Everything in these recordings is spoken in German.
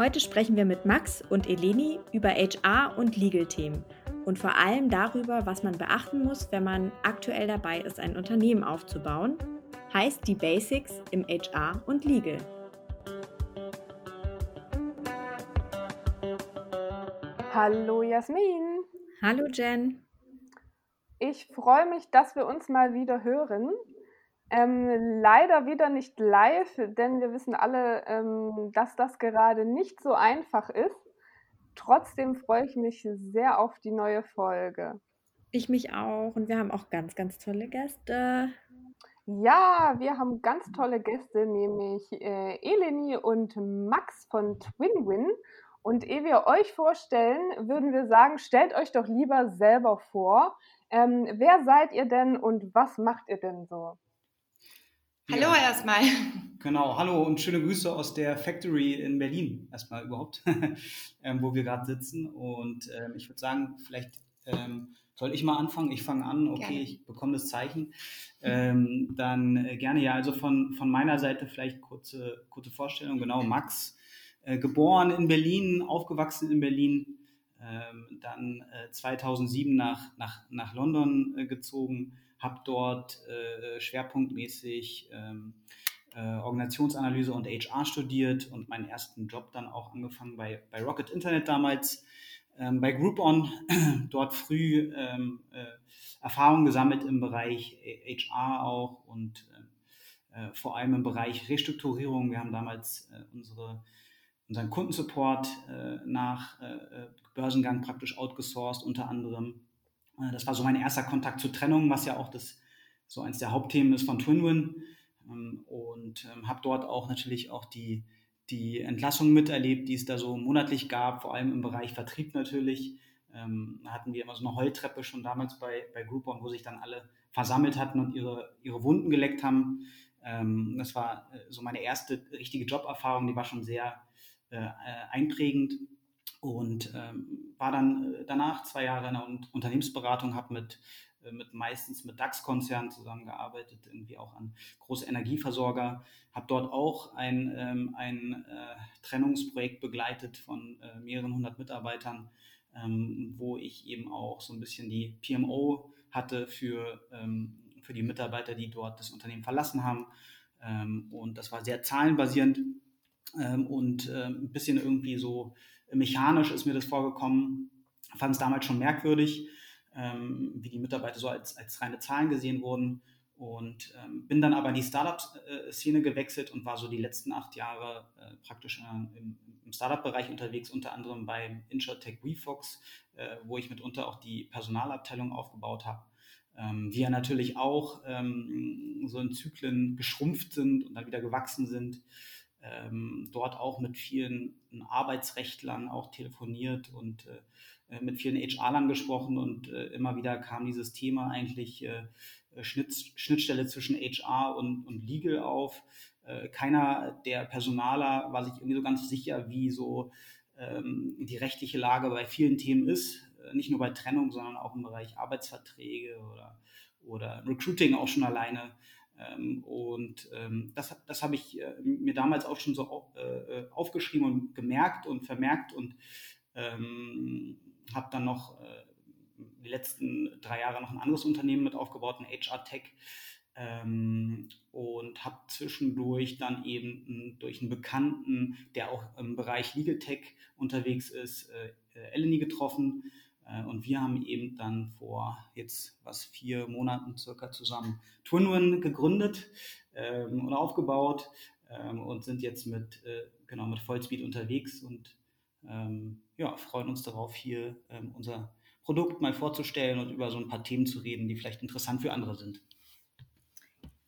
Heute sprechen wir mit Max und Eleni über HR und Legal-Themen und vor allem darüber, was man beachten muss, wenn man aktuell dabei ist, ein Unternehmen aufzubauen. Heißt die Basics im HR und Legal. Hallo Jasmin. Hallo Jen. Ich freue mich, dass wir uns mal wieder hören. Ähm, leider wieder nicht live, denn wir wissen alle, ähm, dass das gerade nicht so einfach ist. Trotzdem freue ich mich sehr auf die neue Folge. Ich mich auch und wir haben auch ganz, ganz tolle Gäste. Ja, wir haben ganz tolle Gäste, nämlich äh, Eleni und Max von TwinWin. Und ehe wir euch vorstellen, würden wir sagen, stellt euch doch lieber selber vor. Ähm, wer seid ihr denn und was macht ihr denn so? Hallo ja. erstmal. Genau, hallo und schöne Grüße aus der Factory in Berlin erstmal überhaupt, ähm, wo wir gerade sitzen. Und ähm, ich würde sagen, vielleicht ähm, soll ich mal anfangen. Ich fange an, okay, gerne. ich bekomme das Zeichen. Ähm, dann äh, gerne ja, also von, von meiner Seite vielleicht kurze, kurze Vorstellung. Genau, Max, äh, geboren in Berlin, aufgewachsen in Berlin, ähm, dann äh, 2007 nach, nach, nach London äh, gezogen habe dort äh, schwerpunktmäßig ähm, äh, Organisationsanalyse und HR studiert und meinen ersten Job dann auch angefangen bei, bei Rocket Internet damals, ähm, bei Groupon, dort früh ähm, äh, Erfahrung gesammelt im Bereich HR auch und äh, äh, vor allem im Bereich Restrukturierung. Wir haben damals äh, unsere unseren Kundensupport äh, nach äh, Börsengang praktisch outgesourced, unter anderem äh, das war so mein erster Kontakt zur Trennung, was ja auch das so eins der Hauptthemen ist von TwinWin. Ähm, und ähm, habe dort auch natürlich auch die, die Entlassungen miterlebt, die es da so monatlich gab, vor allem im Bereich Vertrieb natürlich. Ähm, da hatten wir immer so eine Heultreppe schon damals bei, bei Groupon, wo sich dann alle versammelt hatten und ihre, ihre Wunden geleckt haben. Das war äh, so meine erste richtige Joberfahrung, die war schon sehr äh, äh einprägend und ähm, war dann äh, danach zwei Jahre in der Unternehmensberatung, habe mit, äh, mit meistens mit DAX-Konzernen zusammengearbeitet, irgendwie auch an große Energieversorger, habe dort auch ein, ähm, ein äh, Trennungsprojekt begleitet von äh, mehreren hundert Mitarbeitern, ähm, wo ich eben auch so ein bisschen die PMO hatte für, ähm, für die Mitarbeiter, die dort das Unternehmen verlassen haben. Ähm, und das war sehr zahlenbasierend ähm, und ein bisschen irgendwie so mechanisch ist mir das vorgekommen. Fand es damals schon merkwürdig, ähm, wie die Mitarbeiter so als, als reine Zahlen gesehen wurden. Und ähm, bin dann aber in die Startup-Szene gewechselt und war so die letzten acht Jahre äh, praktisch äh, im, im Startup-Bereich unterwegs, unter anderem bei InsurTech WeFox, äh, wo ich mitunter auch die Personalabteilung aufgebaut habe. Ähm, die ja natürlich auch ähm, so in Zyklen geschrumpft sind und dann wieder gewachsen sind ähm, dort auch mit vielen Arbeitsrechtlern auch telefoniert und äh, äh mit vielen HR-Lern gesprochen und äh, immer wieder kam dieses Thema eigentlich äh, Schnitt, Schnittstelle zwischen HR und, und Legal auf. Äh, keiner der Personaler war sich irgendwie so ganz sicher, wie so ähm, die rechtliche Lage bei vielen Themen ist, äh, nicht nur bei Trennung, sondern auch im Bereich Arbeitsverträge oder, oder Recruiting auch schon alleine. Ähm, und ähm, das, das habe ich äh, mir damals auch schon so äh, äh, aufgeschrieben und gemerkt und vermerkt und ähm, habe dann noch die letzten drei Jahre noch ein anderes Unternehmen mit aufgebaut, ein HR Tech. Ähm, und habe zwischendurch dann eben durch einen Bekannten, der auch im Bereich Legal Tech unterwegs ist, äh, Eleni getroffen und wir haben eben dann vor jetzt was vier Monaten circa zusammen TwinWin gegründet ähm, und aufgebaut ähm, und sind jetzt mit, äh, genau, mit Vollspeed unterwegs und ähm, ja, freuen uns darauf, hier ähm, unser Produkt mal vorzustellen und über so ein paar Themen zu reden, die vielleicht interessant für andere sind.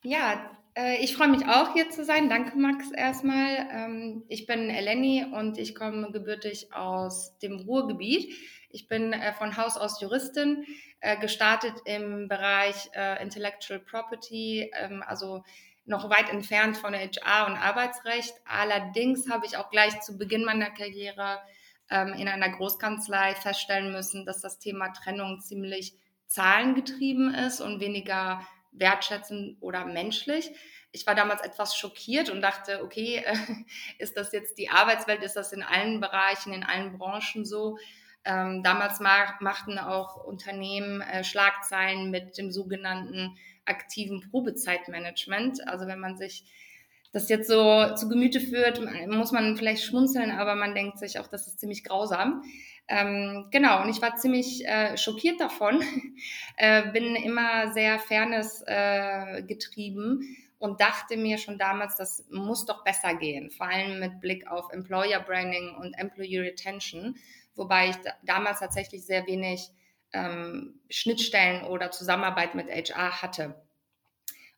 Ja, äh, ich freue mich auch hier zu sein. Danke, Max, erstmal. Ähm, ich bin Eleni und ich komme gebürtig aus dem Ruhrgebiet. Ich bin äh, von Haus aus Juristin, äh, gestartet im Bereich äh, Intellectual Property, ähm, also noch weit entfernt von HR und Arbeitsrecht. Allerdings habe ich auch gleich zu Beginn meiner Karriere ähm, in einer Großkanzlei feststellen müssen, dass das Thema Trennung ziemlich zahlengetrieben ist und weniger wertschätzend oder menschlich. Ich war damals etwas schockiert und dachte, okay, ist das jetzt die Arbeitswelt, ist das in allen Bereichen, in allen Branchen so? Ähm, damals machten auch Unternehmen äh, Schlagzeilen mit dem sogenannten aktiven Probezeitmanagement. Also wenn man sich das jetzt so zu Gemüte führt, muss man vielleicht schmunzeln, aber man denkt sich auch, das ist ziemlich grausam. Ähm, genau, und ich war ziemlich äh, schockiert davon, äh, bin immer sehr Fairness äh, getrieben und dachte mir schon damals, das muss doch besser gehen, vor allem mit Blick auf Employer Branding und Employee Retention, wobei ich da, damals tatsächlich sehr wenig ähm, Schnittstellen oder Zusammenarbeit mit HR hatte.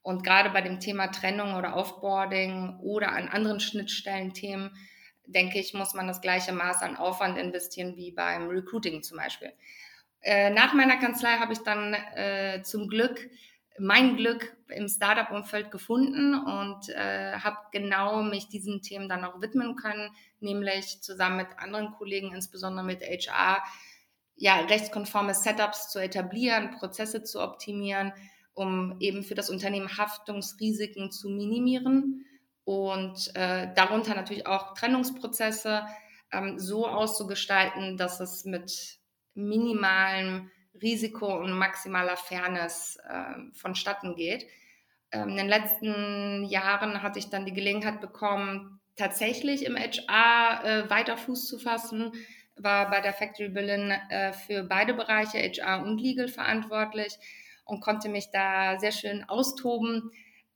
Und gerade bei dem Thema Trennung oder Offboarding oder an anderen Schnittstellen-Themen, denke ich, muss man das gleiche Maß an Aufwand investieren wie beim Recruiting zum Beispiel. Äh, nach meiner Kanzlei habe ich dann äh, zum Glück mein Glück im Startup-Umfeld gefunden und äh, habe genau mich diesen Themen dann auch widmen können, nämlich zusammen mit anderen Kollegen, insbesondere mit HR, ja, rechtskonforme Setups zu etablieren, Prozesse zu optimieren, um eben für das Unternehmen Haftungsrisiken zu minimieren und äh, darunter natürlich auch Trennungsprozesse ähm, so auszugestalten, dass es mit minimalem Risiko und maximaler Fairness äh, vonstatten geht. Ähm, in den letzten Jahren hatte ich dann die Gelegenheit bekommen, tatsächlich im HR äh, weiter Fuß zu fassen, war bei der Factory Berlin äh, für beide Bereiche HR und Legal verantwortlich und konnte mich da sehr schön austoben.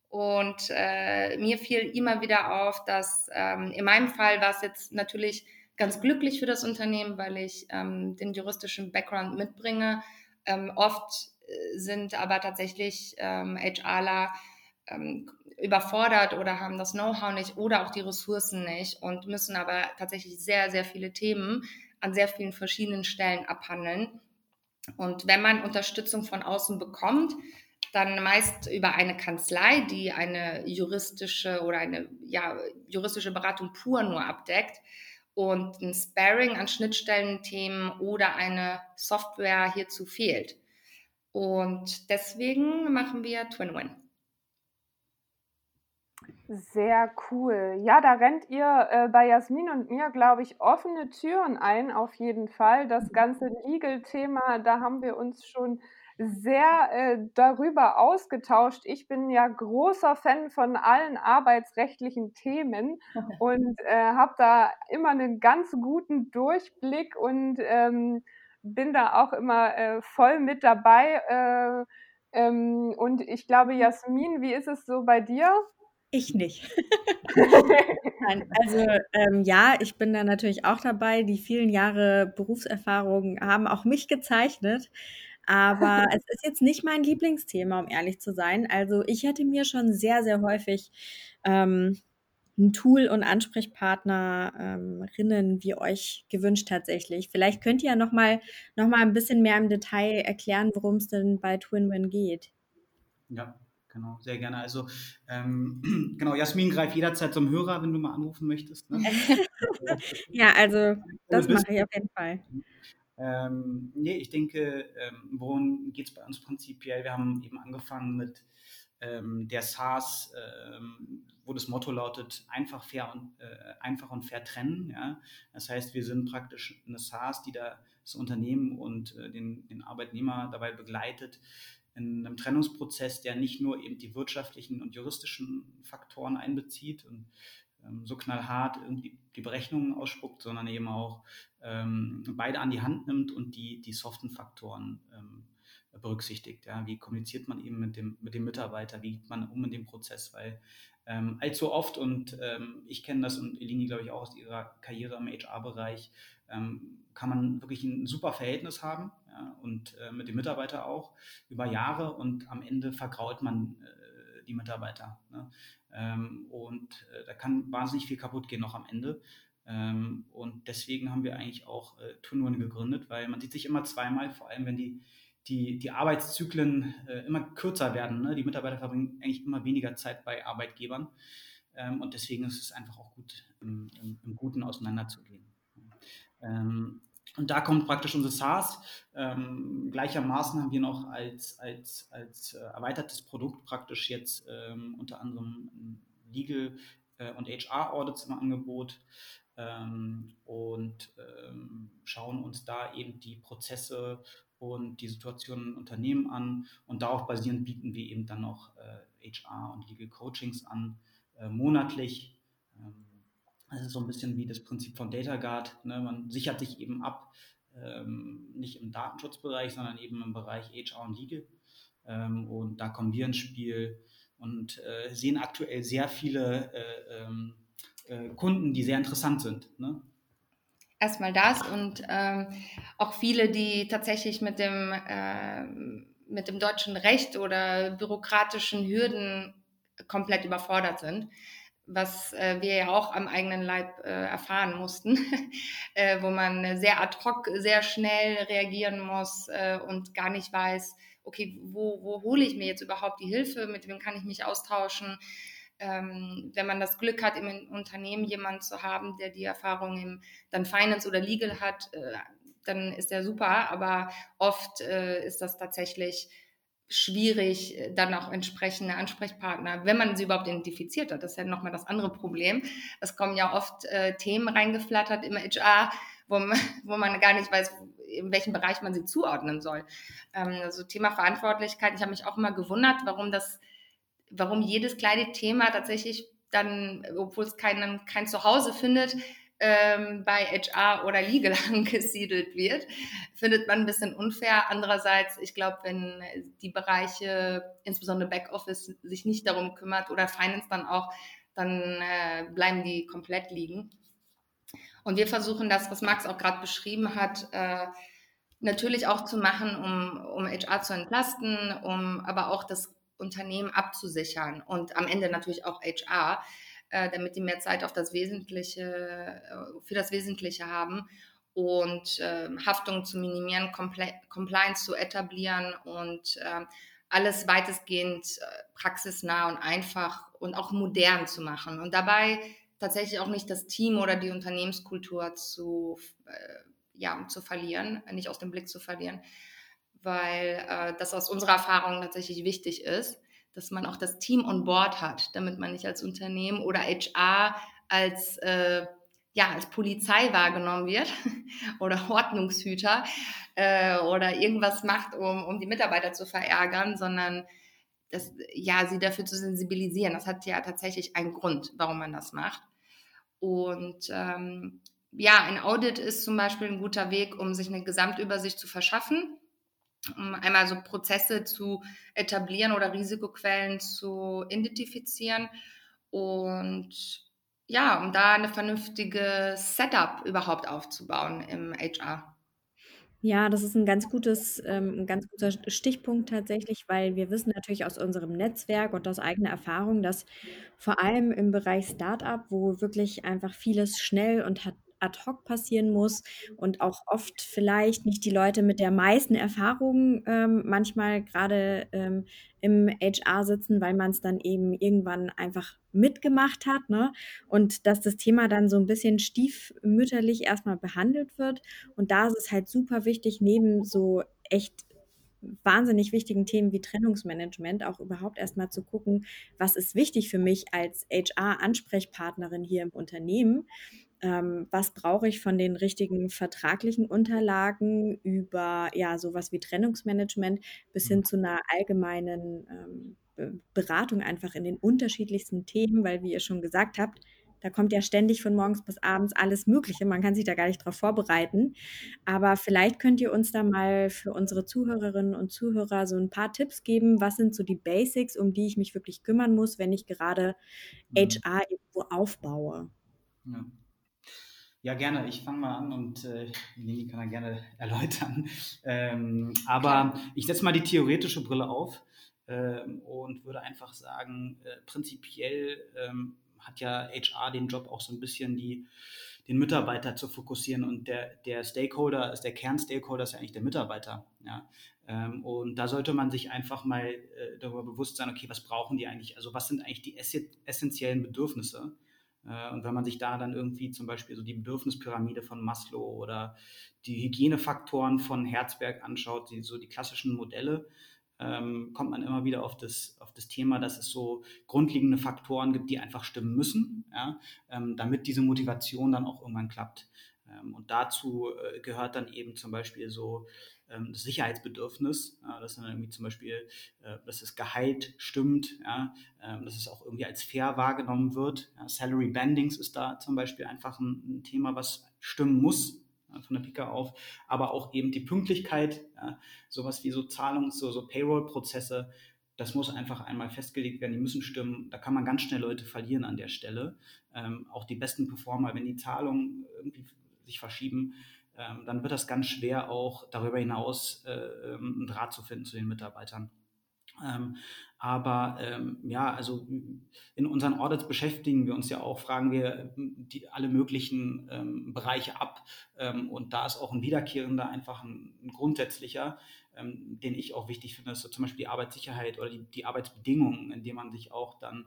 Und äh, mir fiel immer wieder auf, dass ähm, in meinem Fall war es jetzt natürlich ganz glücklich für das Unternehmen, weil ich ähm, den juristischen Background mitbringe. Ähm, oft äh, sind aber tatsächlich ähm, HRler ähm, überfordert oder haben das Know-how nicht oder auch die Ressourcen nicht und müssen aber tatsächlich sehr, sehr viele Themen an sehr vielen verschiedenen Stellen abhandeln. Und wenn man Unterstützung von außen bekommt, dann meist über eine Kanzlei, die eine juristische oder eine ja, juristische Beratung pur nur abdeckt und ein Sparring an Schnittstellenthemen oder eine Software hierzu fehlt. Und deswegen machen wir TwinWin. Sehr cool. Ja, da rennt ihr äh, bei Jasmin und mir, glaube ich, offene Türen ein, auf jeden Fall. Das ganze Legal-Thema, da haben wir uns schon sehr äh, darüber ausgetauscht. Ich bin ja großer Fan von allen arbeitsrechtlichen Themen und äh, habe da immer einen ganz guten Durchblick und ähm, bin da auch immer äh, voll mit dabei. Äh, ähm, und ich glaube, Jasmin, wie ist es so bei dir? Ich nicht. Nein, also ähm, ja, ich bin da natürlich auch dabei. Die vielen Jahre Berufserfahrung haben auch mich gezeichnet. Aber es ist jetzt nicht mein Lieblingsthema, um ehrlich zu sein. Also ich hätte mir schon sehr, sehr häufig ähm, ein Tool und Ansprechpartnerinnen ähm, wie euch gewünscht tatsächlich. Vielleicht könnt ihr ja noch mal, noch mal ein bisschen mehr im Detail erklären, worum es denn bei TwinWin geht. Ja, genau, sehr gerne. Also ähm, genau, Jasmin, greif jederzeit zum Hörer, wenn du mal anrufen möchtest. Ne? ja, also das mache ich auf jeden Fall. Ähm, nee, ich denke, ähm, worum geht es bei uns prinzipiell? Wir haben eben angefangen mit ähm, der SaaS, ähm, wo das Motto lautet, einfach, fair und, äh, einfach und fair trennen. Ja? Das heißt, wir sind praktisch eine SaaS, die da das Unternehmen und äh, den, den Arbeitnehmer dabei begleitet, in einem Trennungsprozess, der nicht nur eben die wirtschaftlichen und juristischen Faktoren einbezieht und so knallhart irgendwie die Berechnungen ausspuckt, sondern eben auch ähm, beide an die Hand nimmt und die, die soften Faktoren ähm, berücksichtigt. Ja? Wie kommuniziert man eben mit dem, mit dem Mitarbeiter, wie geht man um in dem Prozess, weil ähm, allzu oft, und ähm, ich kenne das und Elini, glaube ich, auch aus ihrer Karriere im HR-Bereich, ähm, kann man wirklich ein super Verhältnis haben ja, und äh, mit dem Mitarbeiter auch über Jahre und am Ende vergrault man äh, die Mitarbeiter. Ne? Ähm, und äh, da kann wahnsinnig viel kaputt gehen noch am Ende. Ähm, und deswegen haben wir eigentlich auch äh, Tunwin gegründet, weil man sieht sich immer zweimal, vor allem wenn die, die, die Arbeitszyklen äh, immer kürzer werden. Ne? Die Mitarbeiter verbringen eigentlich immer weniger Zeit bei Arbeitgebern. Ähm, und deswegen ist es einfach auch gut, im, im, im Guten auseinanderzugehen. Ähm, und da kommt praktisch unser SaaS. Ähm, gleichermaßen haben wir noch als, als, als äh, erweitertes Produkt praktisch jetzt ähm, unter anderem Legal äh, und HR-Audits im Angebot ähm, und ähm, schauen uns da eben die Prozesse und die Situation in Unternehmen an. Und darauf basierend bieten wir eben dann noch äh, HR und Legal Coachings an, äh, monatlich. Ähm, das ist so ein bisschen wie das Prinzip von DataGuard. Ne? Man sichert sich eben ab, ähm, nicht im Datenschutzbereich, sondern eben im Bereich HR und Legal. Ähm, und da kommen wir ins Spiel und äh, sehen aktuell sehr viele äh, ähm, äh, Kunden, die sehr interessant sind. Ne? Erstmal das und ähm, auch viele, die tatsächlich mit dem, äh, mit dem deutschen Recht oder bürokratischen Hürden komplett überfordert sind was äh, wir ja auch am eigenen Leib äh, erfahren mussten, äh, wo man sehr ad hoc, sehr schnell reagieren muss äh, und gar nicht weiß, okay, wo, wo hole ich mir jetzt überhaupt die Hilfe, mit wem kann ich mich austauschen. Ähm, wenn man das Glück hat, im Unternehmen jemanden zu haben, der die Erfahrung im dann Finance oder Legal hat, äh, dann ist der super, aber oft äh, ist das tatsächlich schwierig, äh, dann auch entsprechende Ansprechpartner, wenn man sie überhaupt identifiziert hat. Das ist ja nochmal das andere Problem. Es kommen ja oft äh, Themen reingeflattert im HR, wo man, wo man gar nicht weiß, in welchem Bereich man sie zuordnen soll. Ähm, also Thema Verantwortlichkeit. Ich habe mich auch immer gewundert, warum das, warum jedes kleine Thema tatsächlich dann, obwohl es keinen, kein Zuhause findet, ähm, bei HR oder Legal angesiedelt wird, findet man ein bisschen unfair. Andererseits, ich glaube, wenn die Bereiche, insbesondere Backoffice, sich nicht darum kümmert oder Finance dann auch, dann äh, bleiben die komplett liegen. Und wir versuchen das, was Max auch gerade beschrieben hat, äh, natürlich auch zu machen, um, um HR zu entlasten, um aber auch das Unternehmen abzusichern und am Ende natürlich auch HR äh, damit die mehr Zeit auf das Wesentliche, äh, für das Wesentliche haben und äh, Haftung zu minimieren, Compl Compliance zu etablieren und äh, alles weitestgehend äh, praxisnah und einfach und auch modern zu machen. Und dabei tatsächlich auch nicht das Team oder die Unternehmenskultur zu, äh, ja, zu verlieren, nicht aus dem Blick zu verlieren, weil äh, das aus unserer Erfahrung tatsächlich wichtig ist dass man auch das Team on board hat, damit man nicht als Unternehmen oder HR als, äh, ja, als Polizei wahrgenommen wird oder Ordnungshüter äh, oder irgendwas macht, um, um die Mitarbeiter zu verärgern, sondern das, ja, sie dafür zu sensibilisieren. Das hat ja tatsächlich einen Grund, warum man das macht. Und ähm, ja, ein Audit ist zum Beispiel ein guter Weg, um sich eine Gesamtübersicht zu verschaffen um einmal so Prozesse zu etablieren oder Risikoquellen zu identifizieren und ja, um da eine vernünftige Setup überhaupt aufzubauen im HR. Ja, das ist ein ganz gutes, ähm, 'n ganz guter Stichpunkt tatsächlich, weil wir wissen natürlich aus unserem Netzwerk und aus eigener Erfahrung, dass vor allem im Bereich Startup, wo wirklich einfach vieles schnell und hat ad hoc passieren muss und auch oft vielleicht nicht die Leute mit der meisten Erfahrung ähm, manchmal gerade ähm, im HR sitzen, weil man es dann eben irgendwann einfach mitgemacht hat, ne? Und dass das Thema dann so ein bisschen stiefmütterlich erstmal behandelt wird. Und da ist es halt super wichtig, neben so echt wahnsinnig wichtigen Themen wie Trennungsmanagement auch überhaupt erstmal zu gucken, was ist wichtig für mich als HR-Ansprechpartnerin hier im Unternehmen ähm, was brauche ich von den richtigen vertraglichen Unterlagen über ja sowas wie Trennungsmanagement bis hin mhm. zu einer allgemeinen ähm, Beratung einfach in den unterschiedlichsten Themen, weil wie ihr schon gesagt habt, da kommt ja ständig von morgens bis abends alles Mögliche. Man kann sich da gar nicht darauf vorbereiten. Aber vielleicht könnt ihr uns da mal für unsere Zuhörerinnen und Zuhörer so ein paar Tipps geben. Was sind so die Basics, um die ich mich wirklich kümmern muss, wenn ich gerade HR mhm. irgendwo aufbaue? Ja. Ja, gerne. Ich fange mal an und äh, Lili kann dann gerne erläutern. Ähm, aber ich setze mal die theoretische Brille auf ähm, und würde einfach sagen, äh, prinzipiell ähm, hat ja HR den Job auch so ein bisschen die, den Mitarbeiter zu fokussieren und der, der Stakeholder ist der Kernstakeholder ist ja eigentlich der Mitarbeiter. Ja? Ähm, und da sollte man sich einfach mal äh, darüber bewusst sein, okay, was brauchen die eigentlich? Also was sind eigentlich die essentiellen Bedürfnisse? Äh, und wenn man sich da dann irgendwie zum Beispiel so die Bedürfnispyramide von Maslow oder die Hygienefaktoren von Herzberg anschaut, die, so die klassischen Modelle, ähm, kommt man immer wieder auf das, auf das Thema, dass es so grundlegende Faktoren gibt, die einfach stimmen müssen, ja, ähm, damit diese Motivation dann auch irgendwann klappt. Ähm, und dazu äh, gehört dann eben zum Beispiel so ähm, das Sicherheitsbedürfnis, ja, dass dann irgendwie zum Beispiel, äh, dass das Gehalt stimmt, ja, äh, dass es auch irgendwie als fair wahrgenommen wird. Ja, Salary Bandings ist da zum Beispiel einfach ein, ein Thema, was stimmen muss von der Pika auf, aber auch eben die Pünktlichkeit, sowas wie so Zahlungs-, so, so Payroll-Prozesse, das muss einfach einmal festgelegt werden, die müssen stimmen. Da kann man ganz schnell Leute verlieren an der Stelle. Ähm, auch die besten Performer, wenn die Zahlungen irgendwie sich verschieben, ähm, dann wird das ganz schwer, auch darüber hinaus äh, ähm, einen Draht zu finden zu den Mitarbeitern. Ähm, aber ähm, ja, also in unseren Audits beschäftigen wir uns ja auch, fragen wir die, alle möglichen ähm, Bereiche ab. Ähm, und da ist auch ein wiederkehrender, einfach ein, ein grundsätzlicher, den ich auch wichtig finde, ist so zum Beispiel die Arbeitssicherheit oder die, die Arbeitsbedingungen, in denen man sich auch dann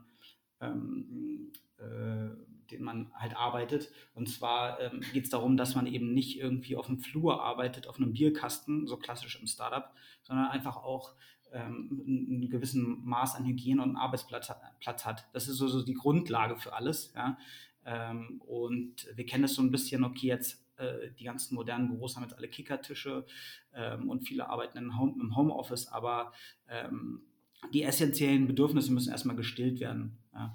äh, den man halt arbeitet. Und zwar ähm, geht es darum, dass man eben nicht irgendwie auf dem Flur arbeitet, auf einem Bierkasten, so klassisch im Startup, sondern einfach auch ähm, einen gewissen Maß an Hygiene und Arbeitsplatz Platz hat. Das ist so, so die Grundlage für alles. Ja? Ähm, und wir kennen das so ein bisschen, okay, jetzt äh, die ganzen modernen Büros haben jetzt alle Kickertische ähm, und viele arbeiten Home, im Homeoffice, aber ähm, die essentiellen Bedürfnisse müssen erstmal gestillt werden. Ja?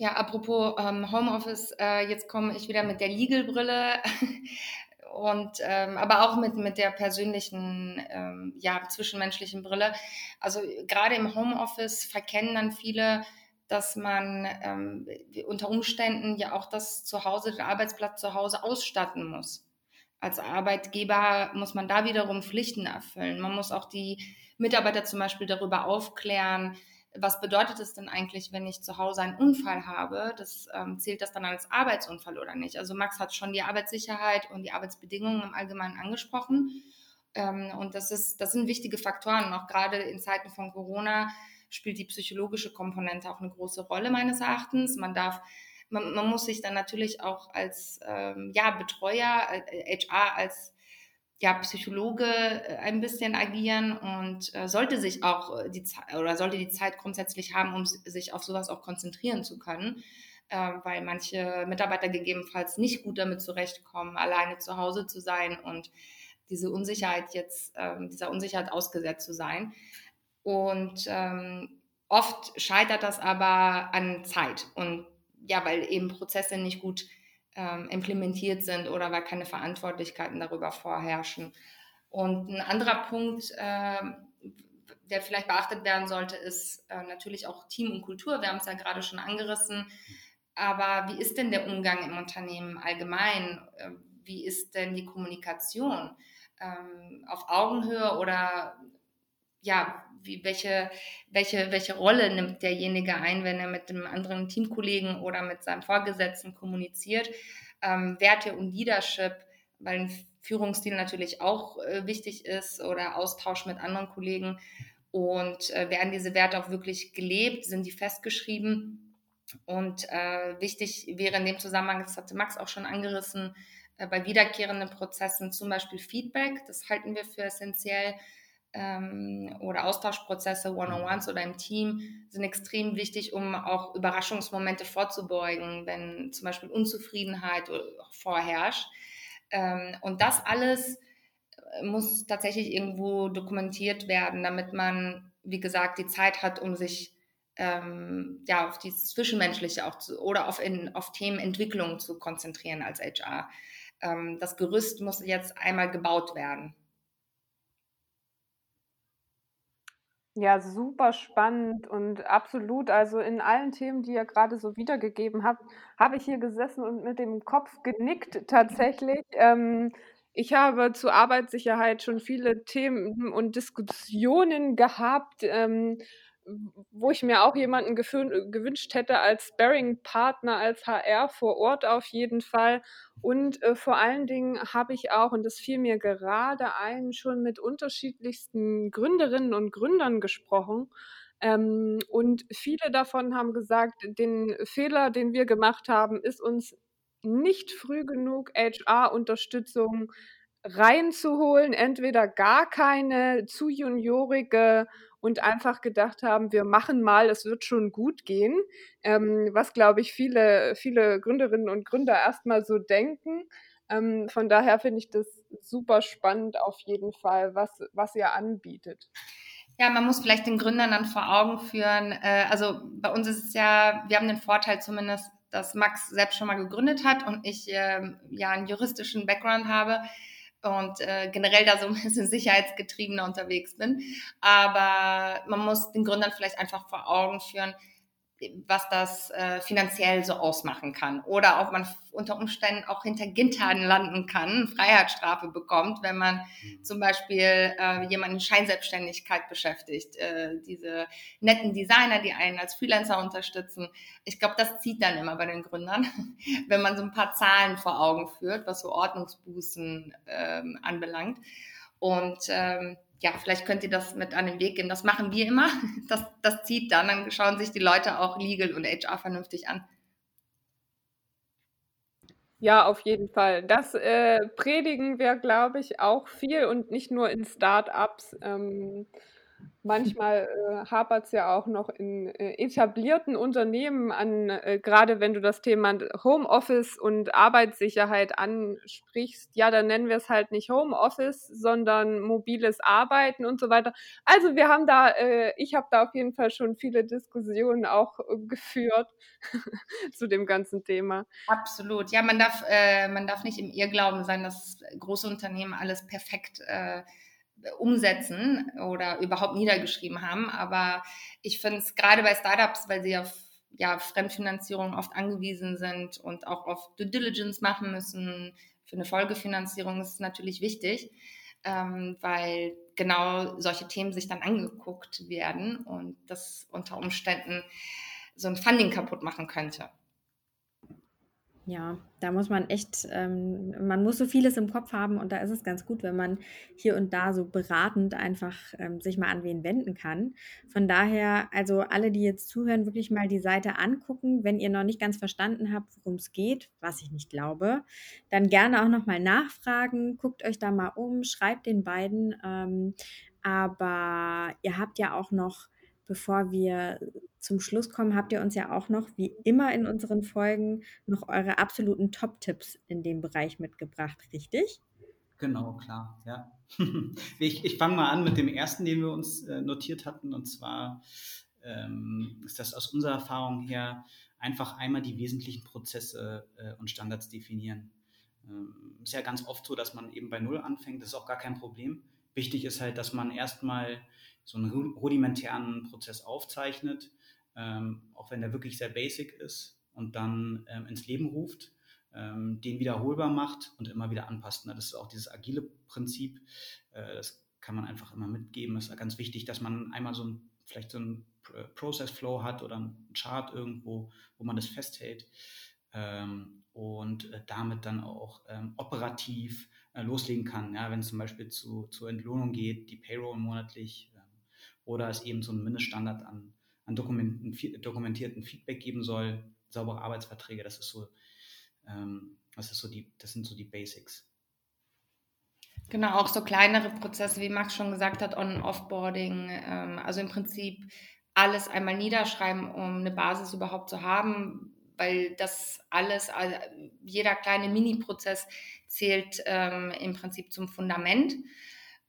Ja, apropos ähm, Homeoffice, äh, jetzt komme ich wieder mit der Legal-Brille und ähm, aber auch mit, mit der persönlichen, ähm, ja, zwischenmenschlichen Brille. Also gerade im Homeoffice verkennen dann viele, dass man ähm, unter Umständen ja auch das Zuhause, den Arbeitsplatz zu Hause ausstatten muss. Als Arbeitgeber muss man da wiederum Pflichten erfüllen. Man muss auch die Mitarbeiter zum Beispiel darüber aufklären, was bedeutet es denn eigentlich, wenn ich zu Hause einen Unfall habe? Das ähm, zählt das dann als Arbeitsunfall oder nicht? Also Max hat schon die Arbeitssicherheit und die Arbeitsbedingungen im Allgemeinen angesprochen. Ähm, und das ist, das sind wichtige Faktoren. Auch gerade in Zeiten von Corona spielt die psychologische Komponente auch eine große Rolle meines Erachtens. Man darf man, man muss sich dann natürlich auch als ähm, ja, Betreuer, äh, HR, als ja, Psychologe äh, ein bisschen agieren und äh, sollte sich auch äh, die Zeit oder sollte die Zeit grundsätzlich haben, um sich auf sowas auch konzentrieren zu können, äh, weil manche Mitarbeiter gegebenenfalls nicht gut damit zurechtkommen, alleine zu Hause zu sein und diese Unsicherheit jetzt, ähm, dieser Unsicherheit ausgesetzt zu sein. Und ähm, oft scheitert das aber an Zeit und ja, weil eben Prozesse nicht gut ähm, implementiert sind oder weil keine Verantwortlichkeiten darüber vorherrschen. Und ein anderer Punkt, äh, der vielleicht beachtet werden sollte, ist äh, natürlich auch Team und Kultur. Wir haben es ja gerade schon angerissen. Aber wie ist denn der Umgang im Unternehmen allgemein? Äh, wie ist denn die Kommunikation? Ähm, auf Augenhöhe oder ja, wie, welche, welche, welche Rolle nimmt derjenige ein, wenn er mit einem anderen Teamkollegen oder mit seinem Vorgesetzten kommuniziert. Ähm, Werte und Leadership, weil ein Führungsstil natürlich auch äh, wichtig ist oder Austausch mit anderen Kollegen. Und äh, werden diese Werte auch wirklich gelebt? Sind die festgeschrieben? Und äh, wichtig wäre in dem Zusammenhang, das hatte Max auch schon angerissen, äh, bei wiederkehrenden Prozessen zum Beispiel Feedback. Das halten wir für essentiell ähm, oder Austauschprozesse, One-on-Ones oder im Team sind extrem wichtig, um auch Überraschungsmomente vorzubeugen, wenn zum Beispiel Unzufriedenheit vorherrscht. Ähm, und das alles äh, muss tatsächlich irgendwo dokumentiert werden, damit man, wie gesagt, die Zeit hat, um sich ähm, ja, auf die Zwischenmenschliche auch zu, oder auf, in, auf Themenentwicklung zu konzentrieren als HR. Ähm, das Gerüst muss jetzt einmal gebaut werden. Ja, super spannend und absolut. Also in allen Themen, die ihr gerade so wiedergegeben habt, habe ich hier gesessen und mit dem Kopf genickt tatsächlich. Ähm, ich habe zur Arbeitssicherheit schon viele Themen und Diskussionen gehabt. Ähm, wo ich mir auch jemanden gewünscht hätte als Sparring-Partner, als HR vor Ort auf jeden Fall. Und äh, vor allen Dingen habe ich auch, und das fiel mir gerade ein, schon mit unterschiedlichsten Gründerinnen und Gründern gesprochen, Ähm, und viele davon haben gesagt, den Fehler, den wir gemacht haben, ist uns nicht früh genug HR-Unterstützung reinzuholen, entweder gar keine, zu juniorige und einfach gedacht haben, wir machen mal, es wird schon gut gehen, ähm, was, glaube ich, viele, viele Gründerinnen und Gründer erstmal so denken. Ähm, von daher finde ich das super spannend auf jeden Fall, was, was ihr anbietet. Ja, man muss vielleicht den Gründern dann vor Augen führen. Äh, also bei uns ist es ja, wir haben den Vorteil zumindest, dass Max selbst schon mal gegründet hat und ich äh, ja einen juristischen Background habe und äh, generell da so ein bisschen sicherheitsgetriebener unterwegs bin. Aber man muss den Gründern vielleicht einfach vor Augen führen, was das äh, finanziell so ausmachen kann. Oder ob man unter Umständen auch hinter Gintern landen kann, Freiheitsstrafe bekommt, wenn man mhm. zum Beispiel äh, jemanden in Scheinselbstständigkeit beschäftigt. Äh, diese netten Designer, die einen als Freelancer unterstützen. Ich glaube, das zieht dann immer bei den Gründern, wenn man so ein paar Zahlen vor Augen führt, was so Ordnungsbußen ähm, anbelangt. Und ähm, ja, vielleicht könnt ihr das mit an den Weg gehen. Das machen wir immer. Das, das zieht dann. Dann schauen sich die Leute auch Legal und HR vernünftig an. Ja, auf jeden Fall. Das äh, predigen wir, glaube ich, auch viel und nicht nur in Startups. Ähm, Manchmal äh, hapert es ja auch noch in äh, etablierten Unternehmen an, äh, gerade wenn du das Thema Homeoffice und Arbeitssicherheit ansprichst. Ja, dann nennen wir es halt nicht Homeoffice, sondern mobiles Arbeiten und so weiter. Also wir haben da, äh, ich habe da auf jeden Fall schon viele Diskussionen auch äh, geführt zu dem ganzen Thema. Absolut. Ja, man darf, äh, man darf nicht im Irrglauben sein, dass große Unternehmen alles perfekt äh, umsetzen oder überhaupt niedergeschrieben haben. Aber ich finde es gerade bei Startups, weil sie auf ja, Fremdfinanzierung oft angewiesen sind und auch auf Due Diligence machen müssen für eine Folgefinanzierung, ist es natürlich wichtig, ähm, weil genau solche Themen sich dann angeguckt werden und das unter Umständen so ein Funding kaputt machen könnte. Ja, da muss man echt, ähm, man muss so vieles im Kopf haben und da ist es ganz gut, wenn man hier und da so beratend einfach ähm, sich mal an wen wenden kann. Von daher, also alle, die jetzt zuhören, wirklich mal die Seite angucken. Wenn ihr noch nicht ganz verstanden habt, worum es geht, was ich nicht glaube, dann gerne auch nochmal nachfragen. Guckt euch da mal um, schreibt den beiden. Ähm, aber ihr habt ja auch noch bevor wir zum Schluss kommen, habt ihr uns ja auch noch, wie immer in unseren Folgen, noch eure absoluten Top-Tipps in dem Bereich mitgebracht, richtig? Genau, klar, ja. ich ich fange mal an mit dem ersten, den wir uns äh, notiert hatten. Und zwar ähm, ist das aus unserer Erfahrung her einfach einmal die wesentlichen Prozesse äh, und Standards definieren. Ähm, ist ja ganz oft so, dass man eben bei Null anfängt. Das ist auch gar kein Problem. Wichtig ist halt, dass man erstmal so einen rudimentären Prozess aufzeichnet, ähm, auch wenn der wirklich sehr basic ist und dann ähm, ins Leben ruft, ähm, den wiederholbar macht und immer wieder anpasst. Ne? Das ist auch dieses agile Prinzip. Äh, das kann man einfach immer mitgeben. Es ist ganz wichtig, dass man einmal so ein, vielleicht so ein Process Flow hat oder ein Chart irgendwo, wo man das festhält ähm, und äh, damit dann auch ähm, operativ äh, loslegen kann. Ja, wenn es zum Beispiel zu, zur Entlohnung geht, die Payroll monatlich oder es eben so einen Mindeststandard an, an dokumentierten Feedback geben soll, saubere Arbeitsverträge, das ist so, ähm, das ist so die, das sind so die Basics. Genau, auch so kleinere Prozesse, wie Max schon gesagt hat, On- und Offboarding, ähm, also im Prinzip alles einmal niederschreiben, um eine Basis überhaupt zu haben, weil das alles, also jeder kleine Mini-Prozess zählt ähm, im Prinzip zum Fundament.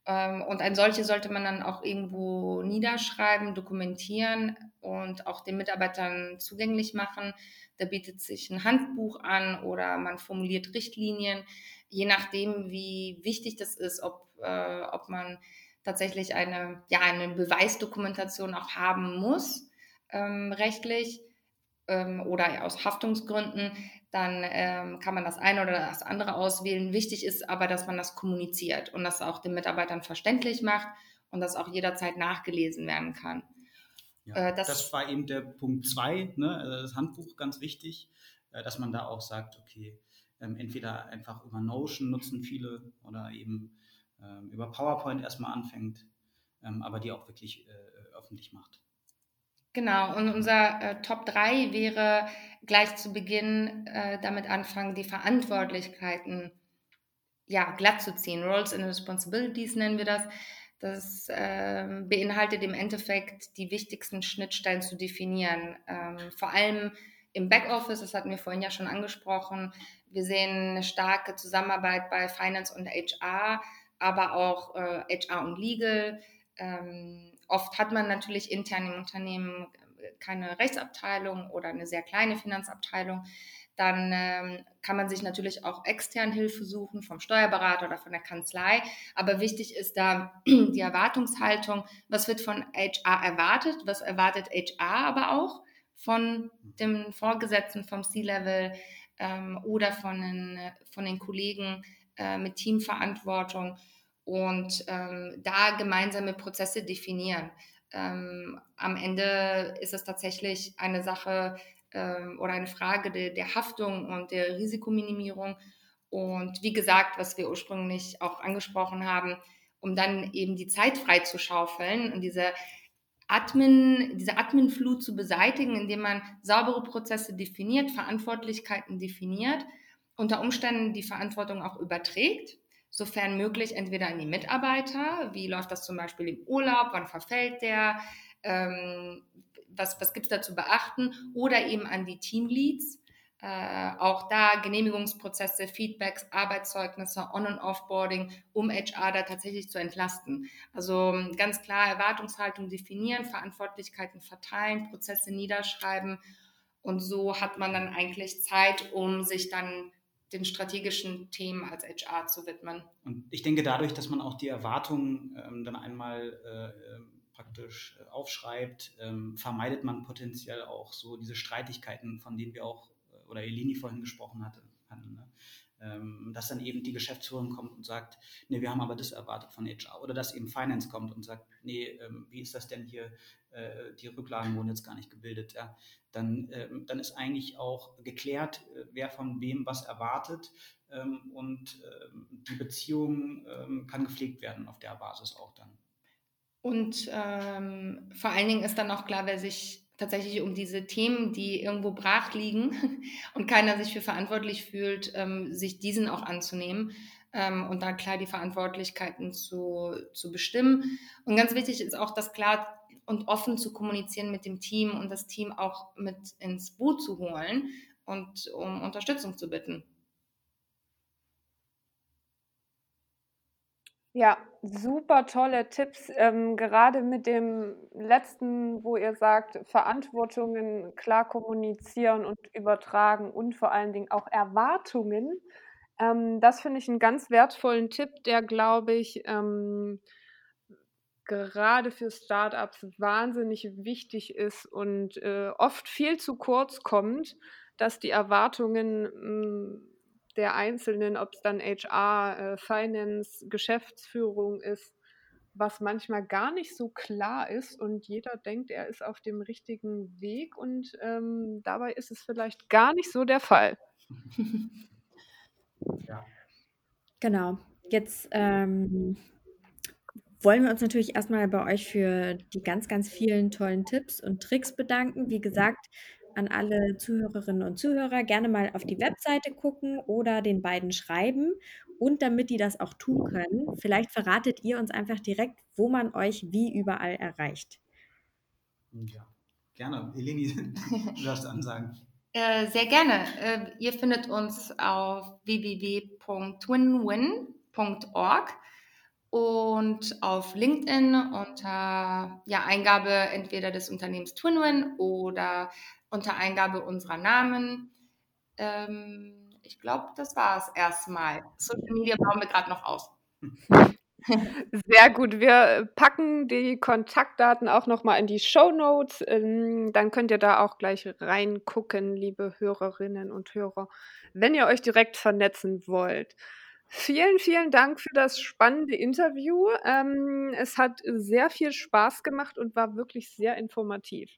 Ähm, und ein solches sollte man dann auch irgendwo niederschreiben, dokumentieren und auch den Mitarbeitern zugänglich machen. Da bietet sich ein Handbuch an oder man formuliert Richtlinien, je nachdem, wie wichtig das ist, ob, äh, ob man tatsächlich eine, ja, eine Beweisdokumentation auch haben muss, ähm, rechtlich ähm, oder aus Haftungsgründen dann ähm, kann man das eine oder das andere auswählen. Wichtig ist aber, dass man das kommuniziert und das auch den Mitarbeitern verständlich macht und das auch jederzeit nachgelesen werden kann. Ja, äh, das, das, war eben der Punkt zwei, ne? Also das Handbuch ganz wichtig, äh, dass man da auch sagt, okay, ähm, entweder einfach über Notion nutzen viele oder eben ähm, über PowerPoint erstmal anfängt, ähm, aber die auch wirklich äh, öffentlich macht. Genau, und unser äh, Top 3 wäre gleich zu Beginn äh, damit anfangen, die Verantwortlichkeiten ja, glatt zu ziehen. Roles and Responsibilities nennen wir das. Das äh, beinhaltet im Endeffekt die wichtigsten Schnittstellen zu definieren. Ähm, vor allem im Backoffice, das hatten wir vorhin ja schon angesprochen. Wir sehen eine starke Zusammenarbeit bei Finance und HR, aber auch äh, HR und Legal. Ähm, oft hat man natürlich intern im Unternehmen keine Rechtsabteilung oder eine sehr kleine Finanzabteilung. Dann ähm, kann man sich natürlich auch extern Hilfe suchen, vom Steuerberater oder von der Kanzlei. Aber wichtig ist da die Erwartungshaltung. Was wird von HR erwartet? Was erwartet HR aber auch von dem Vorgesetzten, vom C-Level ähm, oder von den, von den Kollegen äh, mit Teamverantwortung? Und ähm, da gemeinsame Prozesse definieren. Ähm, am Ende ist es tatsächlich eine Sache ähm, oder eine Frage de, der Haftung und der Risikominimierung. Und wie gesagt, was wir ursprünglich auch angesprochen haben, um dann eben die Zeit frei zu schaufeln und diese Admin, diese Adminflut zu beseitigen, indem man saubere Prozesse definiert, Verantwortlichkeiten definiert, unter Umständen die Verantwortung auch überträgt sofern möglich, entweder an die Mitarbeiter, wie läuft das zum Beispiel im Urlaub, wann verfällt der, ähm, was, was gibt es da zu beachten, oder eben an die Teamleads. Äh, auch da Genehmigungsprozesse, Feedbacks, Arbeitszeugnisse, On- und Offboarding, um HR da tatsächlich zu entlasten. Also ganz klar Erwartungshaltung definieren, Verantwortlichkeiten verteilen, Prozesse niederschreiben. Und so hat man dann eigentlich Zeit, um sich dann den strategischen Themen als HR zu widmen. Und ich denke, dadurch, dass man auch die Erwartungen ähm, dann einmal äh, ähm, praktisch äh, aufschreibt, ähm, vermeidet man potenziell auch so diese Streitigkeiten, von denen wir auch, äh, oder Elini vorhin gesprochen hatte. Ne? Ähm, dass dann eben die Geschäftsführung kommt und sagt, nee, wir haben aber das erwartet von HR. Oder dass eben Finance kommt und sagt, nee, ähm, wie ist das denn hier, äh, die Rücklagen wurden jetzt gar nicht gebildet. Ja? Dann, ähm, dann ist eigentlich auch geklärt, äh, wer von wem was erwartet und die Beziehung kann gepflegt werden auf der Basis auch dann. Und ähm, vor allen Dingen ist dann auch klar, wer sich tatsächlich um diese Themen, die irgendwo brach liegen und keiner sich für verantwortlich fühlt, ähm, sich diesen auch anzunehmen ähm, und da klar die Verantwortlichkeiten zu, zu bestimmen. Und ganz wichtig ist auch, das klar und offen zu kommunizieren mit dem Team und das Team auch mit ins Boot zu holen und um Unterstützung zu bitten. Ja, super tolle Tipps, ähm, gerade mit dem letzten, wo ihr sagt, Verantwortungen klar kommunizieren und übertragen und vor allen Dingen auch Erwartungen. Ähm, das finde ich einen ganz wertvollen Tipp, der, glaube ich, ähm, gerade für Startups wahnsinnig wichtig ist und äh, oft viel zu kurz kommt, dass die Erwartungen hm, der Einzelnen, ob es dann HR, äh, Finance, Geschäftsführung ist, was manchmal gar nicht so klar ist und jeder denkt, er ist auf dem richtigen Weg und ähm, dabei ist es vielleicht gar nicht so der Fall. ja. Genau. Jetzt ähm, wollen wir uns natürlich erstmal bei euch für die ganz, ganz vielen tollen Tipps und Tricks bedanken. Wie gesagt, an alle Zuhörerinnen und Zuhörer gerne mal auf die Webseite gucken oder den beiden schreiben. Und damit die das auch tun können, vielleicht verratet ihr uns einfach direkt, wo man euch wie überall erreicht. Ja, gerne. Eleni, du darfst ansagen. Äh, sehr gerne. Äh, ihr findet uns auf www.twinwin.org und auf LinkedIn unter ja, Eingabe entweder des Unternehmens Twinwin oder unter Eingabe unserer Namen. Ähm, ich glaube, das war es erstmal. Social Media bauen wir gerade noch aus. Sehr gut. Wir packen die Kontaktdaten auch nochmal in die Show Notes. Ähm, dann könnt ihr da auch gleich reingucken, liebe Hörerinnen und Hörer, wenn ihr euch direkt vernetzen wollt. Vielen, vielen Dank für das spannende Interview. Ähm, es hat sehr viel Spaß gemacht und war wirklich sehr informativ.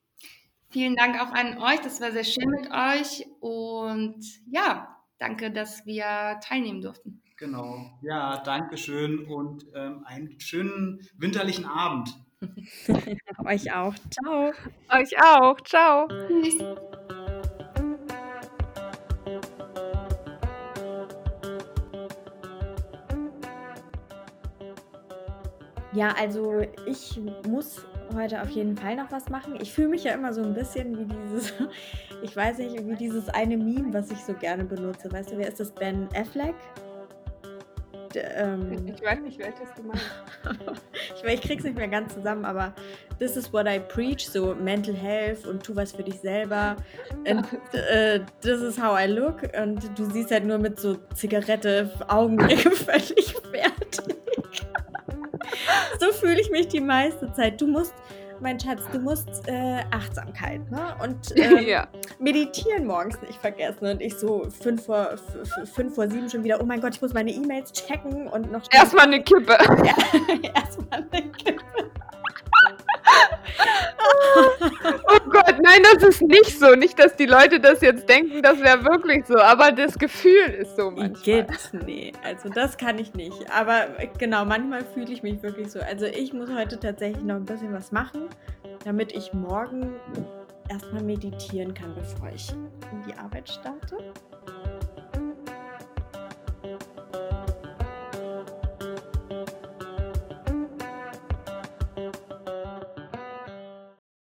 Vielen Dank auch an euch. Das war sehr schön mit euch. Und ja, danke, dass wir teilnehmen durften. Genau. Ja, danke schön und ähm, einen schönen winterlichen Abend. Euch auch. Ciao. Euch auch. Ciao. Tschüss. Ja, also ich muss heute auf jeden Fall noch was machen. Ich fühle mich ja immer so ein bisschen wie dieses, ich weiß nicht, wie dieses eine Meme, was ich so gerne benutze. Weißt du, wer ist das? Ben Affleck? D ähm, ich weiß nicht, welches du meinst. ich, ich krieg's nicht mehr ganz zusammen, aber this is what I preach, so Mental Health und tu was für dich selber. And, uh, this is how I look. Und du siehst halt nur mit so Zigarette, Augenringe völlig fertig so fühle ich mich die meiste Zeit. Du musst, mein Schatz, du musst äh, Achtsamkeit ne? und ähm, ja. meditieren morgens nicht vergessen. Und ich so fünf vor, fünf vor sieben schon wieder, oh mein Gott, ich muss meine E-Mails checken und noch. Erstmal eine Kippe. Ja, erstmal eine Kippe. oh Gott, nein, das ist nicht so. Nicht, dass die Leute das jetzt denken, das wäre wirklich so, aber das Gefühl ist so manchmal. Gibt's, nee, also das kann ich nicht. Aber genau, manchmal fühle ich mich wirklich so. Also ich muss heute tatsächlich noch ein bisschen was machen, damit ich morgen erstmal meditieren kann, bevor ich in die Arbeit starte.